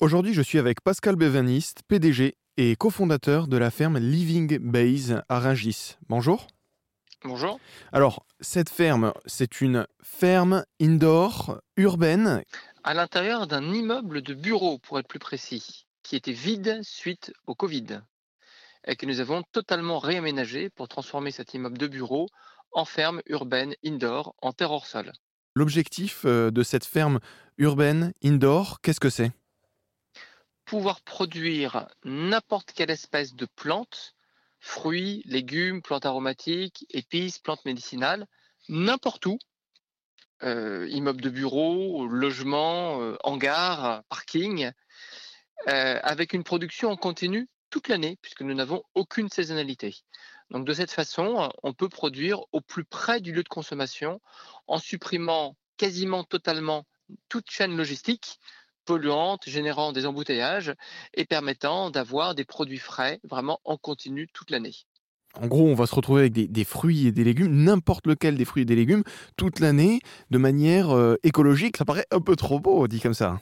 Aujourd'hui, je suis avec Pascal Bevanist, PDG et cofondateur de la ferme Living Base à Rungis. Bonjour. Bonjour. Alors, cette ferme, c'est une ferme indoor urbaine. À l'intérieur d'un immeuble de bureau, pour être plus précis, qui était vide suite au Covid et que nous avons totalement réaménagé pour transformer cet immeuble de bureau en ferme urbaine indoor en terre hors sol. L'objectif euh, de cette ferme urbaine indoor, qu'est-ce que c'est? Pouvoir produire n'importe quelle espèce de plante, fruits, légumes, plantes aromatiques, épices, plantes médicinales, n'importe où, euh, immeuble de bureau, logement, euh, hangar, parking, euh, avec une production en continu toute l'année, puisque nous n'avons aucune saisonnalité. Donc de cette façon, on peut produire au plus près du lieu de consommation en supprimant quasiment totalement toute chaîne logistique polluante, générant des embouteillages et permettant d'avoir des produits frais vraiment en continu toute l'année. En gros, on va se retrouver avec des, fruits et des légumes, n'importe lequel des fruits et des légumes, toute l'année, de manière euh, écologique. Ça paraît un peu trop beau, dit comme ça.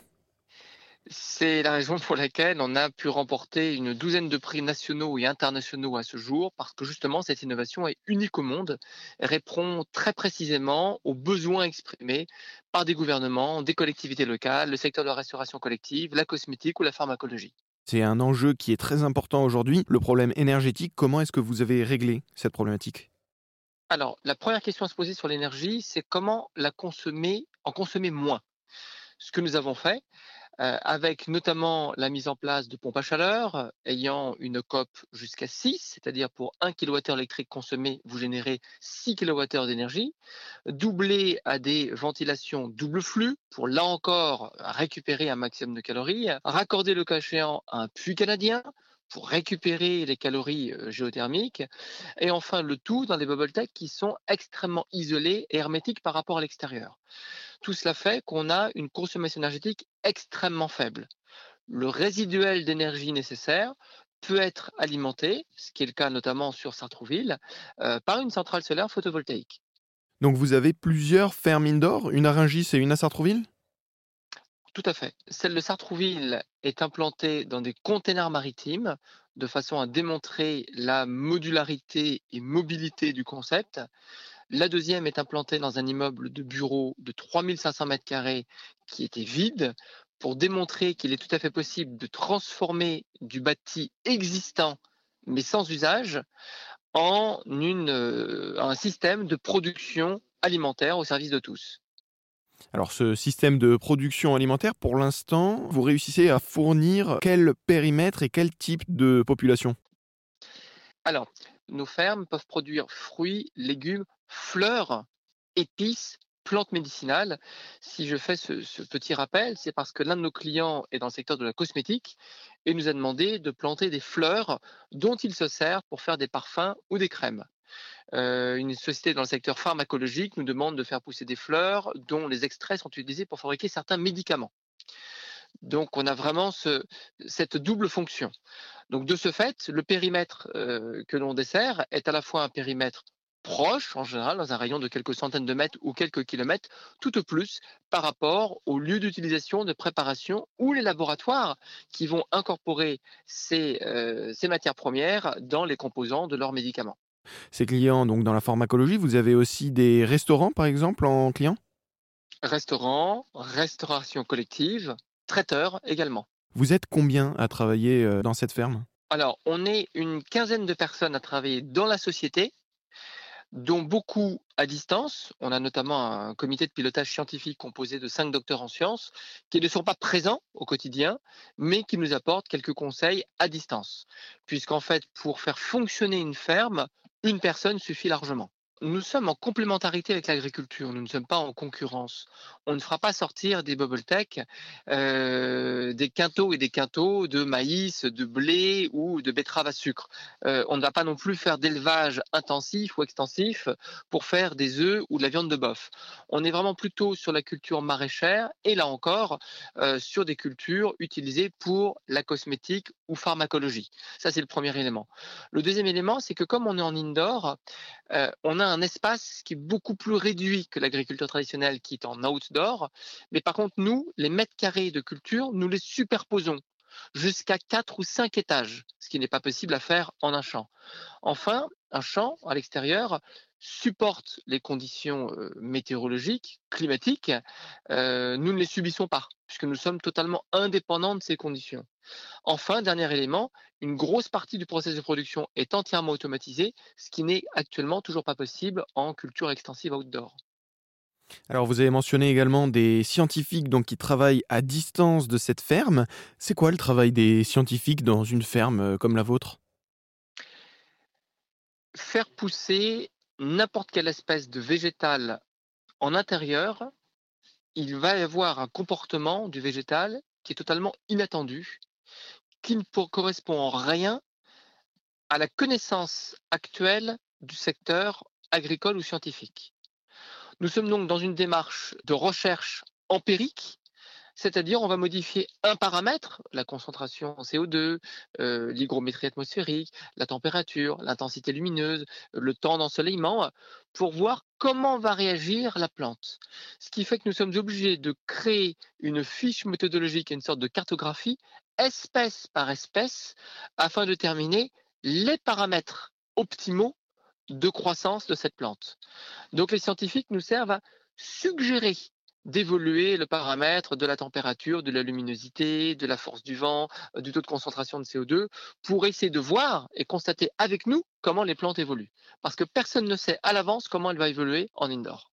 C'est la raison pour laquelle on a pu remporter une douzaine de prix nationaux et internationaux à ce jour, parce que justement cette innovation est unique au monde répond très précisément aux besoins exprimés par des gouvernements, des collectivités locales, le secteur de la restauration collective, la cosmétique ou la pharmacologie. C'est un enjeu qui est très important aujourd'hui, le problème énergétique. Comment est-ce que vous avez réglé cette problématique? Alors, la première question à se poser sur l'énergie, c'est comment la consommer, en consommer moins? Ce que nous avons fait, avec notamment la mise en place de pompes à chaleur euh, ayant une COP jusqu'à 6, c'est-à-dire pour 1 kWh électrique consommé, vous générez 6 kWh d'énergie, doublé à des ventilations double flux pour là encore récupérer un maximum de calories, raccorder le cas échéant à un puits canadien pour récupérer les calories géothermiques, et enfin le tout dans des bubble tech qui sont extrêmement isolés et hermétiques par rapport à l'extérieur. Tout cela fait qu'on a une consommation énergétique extrêmement faible. Le résiduel d'énergie nécessaire peut être alimenté, ce qui est le cas notamment sur Sartrouville, par une centrale solaire photovoltaïque. Donc vous avez plusieurs fermes indoor, une à Rungis et une à Sartrouville? Tout à fait. Celle de Sartrouville est implantée dans des containers maritimes de façon à démontrer la modularité et mobilité du concept. La deuxième est implantée dans un immeuble de bureau de 3500 m2 qui était vide pour démontrer qu'il est tout à fait possible de transformer du bâti existant mais sans usage en euh, un système de production alimentaire au service de tous. Alors ce système de production alimentaire, pour l'instant, vous réussissez à fournir quel périmètre et quel type de population? Alors, nos fermes peuvent produire fruits, légumes, fleurs, épices, plantes médicinales. Si je fais ce, petit rappel, c'est parce que l'un de nos clients est dans le secteur de la cosmétique et nous a demandé de planter des fleurs dont il se sert pour faire des parfums ou des crèmes. Euh, une société dans le secteur pharmacologique nous demande de faire pousser des fleurs dont les extraits sont utilisés pour fabriquer certains médicaments. Donc on a vraiment cette double fonction. Donc de ce fait, le périmètre euh, que l'on dessert est à la fois un périmètre proche, en général, dans un rayon de quelques centaines de mètres ou quelques kilomètres, tout au plus par rapport au lieu d'utilisation, de préparation ou les laboratoires qui vont incorporer euh, ces matières premières dans les composants de leurs médicaments. Ces clients, donc dans la pharmacologie, vous avez aussi des restaurants, par exemple, en clients? Restaurants, restauration collective, traiteurs également. Vous êtes combien à travailler euh, dans cette ferme? Alors, on est une quinzaine de personnes à travailler dans la société dont beaucoup à distance. On a notamment un comité de pilotage scientifique composé de cinq docteurs en sciences qui ne sont pas présents au quotidien, mais qui nous apportent quelques conseils à distance. Puisqu'en fait, pour faire fonctionner une ferme, une personne suffit largement nous sommes en complémentarité avec l'agriculture, nous ne sommes pas en concurrence. On ne fera pas sortir des bubble tech, euh, des quintaux et des quintaux de maïs, de blé ou de betterave à sucre. Euh, on ne va pas non plus faire d'élevage intensif ou extensif pour faire des œufs ou de la viande de bœuf. On est vraiment plutôt sur la culture maraîchère et là encore euh, sur des cultures utilisées pour la cosmétique ou pharmacologie. Ça c'est le premier élément. Le deuxième élément, c'est que comme on est en indoor, on a un espace qui est beaucoup plus réduit que l'agriculture traditionnelle qui est en outdoor. Mais par contre, nous, les mètres carrés de culture, nous les superposons jusqu'à quatre ou cinq étages, ce qui n'est pas possible à faire en un champ. Enfin, un champ à l'extérieur supporte les conditions météorologiques, climatiques. nous ne les subissons pas, puisque nous sommes totalement indépendants de ces conditions. Enfin, dernier élément, une grosse partie du processus de production est entièrement automatisée, ce qui n'est actuellement toujours pas possible en culture extensive outdoor. Alors vous avez mentionné également des scientifiques donc, qui travaillent à distance de cette ferme. C'est quoi le travail des scientifiques dans une ferme comme la vôtre? Faire pousser n'importe quelle espèce de végétal en intérieur, il va y avoir un comportement du végétal qui est totalement inattendu, qui ne correspond en rien à la connaissance actuelle du secteur agricole ou scientifique. Nous sommes donc dans une démarche de recherche empirique c'est-à-dire on va modifier un paramètre, la concentration en CO2, euh, l'hygrométrie atmosphérique, la température, l'intensité lumineuse, le temps d'ensoleillement, pour voir comment va réagir la plante. Ce qui fait que nous sommes obligés de créer une fiche méthodologique, une sorte de cartographie, espèce par espèce, afin de déterminer les paramètres optimaux de croissance de cette plante. Donc les scientifiques nous servent à suggérer d'évoluer le paramètre de la température, de la luminosité, de la force du vent, euh, du taux de concentration de CO2, pour essayer de voir et constater avec nous comment les plantes évoluent. Parce que personne ne sait à l'avance comment elle va évoluer en indoor.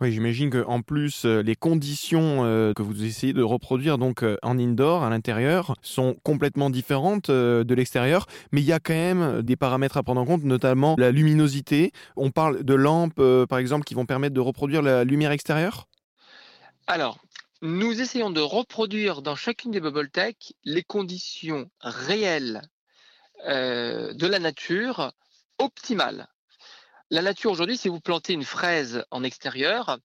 Oui, j'imagine qu'en plus, euh, les conditions euh, que vous essayez de reproduire donc en indoor, à l'intérieur, sont complètement différentes de l'extérieur. Mais il y a quand même des paramètres à prendre en compte, notamment la luminosité. On parle de lampes, par exemple, qui vont permettre de reproduire la lumière extérieure? Alors, nous essayons de reproduire dans chacune des bubble tech les conditions réelles euh, de la nature optimales. La nature aujourd'hui, si vous plantez une fraise en extérieur,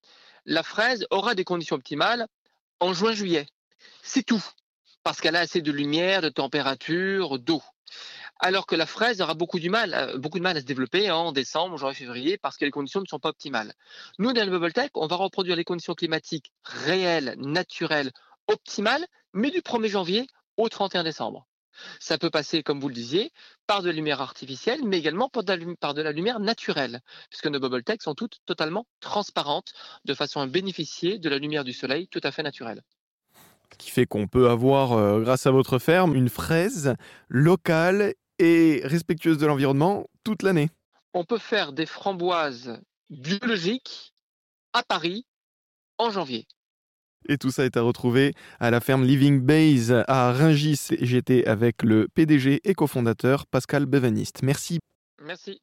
la fraise aura des conditions optimales en juin-juillet. C'est tout, parce qu'elle a assez de lumière, de température, d'eau alors que la fraise aura beaucoup, du mal, euh, de mal à se développer en décembre, janvier, février, parce que les conditions ne sont pas optimales. Nous, dans le Bubble Tech, on va reproduire les conditions climatiques réelles, naturelles, optimales, mais du 1er janvier au 31 décembre. Ça peut passer, comme vous le disiez, par de la lumière artificielle, mais également par de la, lumière naturelle, puisque nos bubble tech sont toutes totalement transparentes, de façon à bénéficier de la lumière du soleil tout à fait naturelle qui fait qu'on peut avoir, euh, grâce à votre ferme, une fraise locale et respectueuse de l'environnement toute l'année. On peut faire des framboises biologiques à Paris en janvier. Et tout ça est à retrouver à la ferme Living Base à Rungis. J'étais avec le PDG et cofondateur Pascal Bevaniste. Merci. Merci.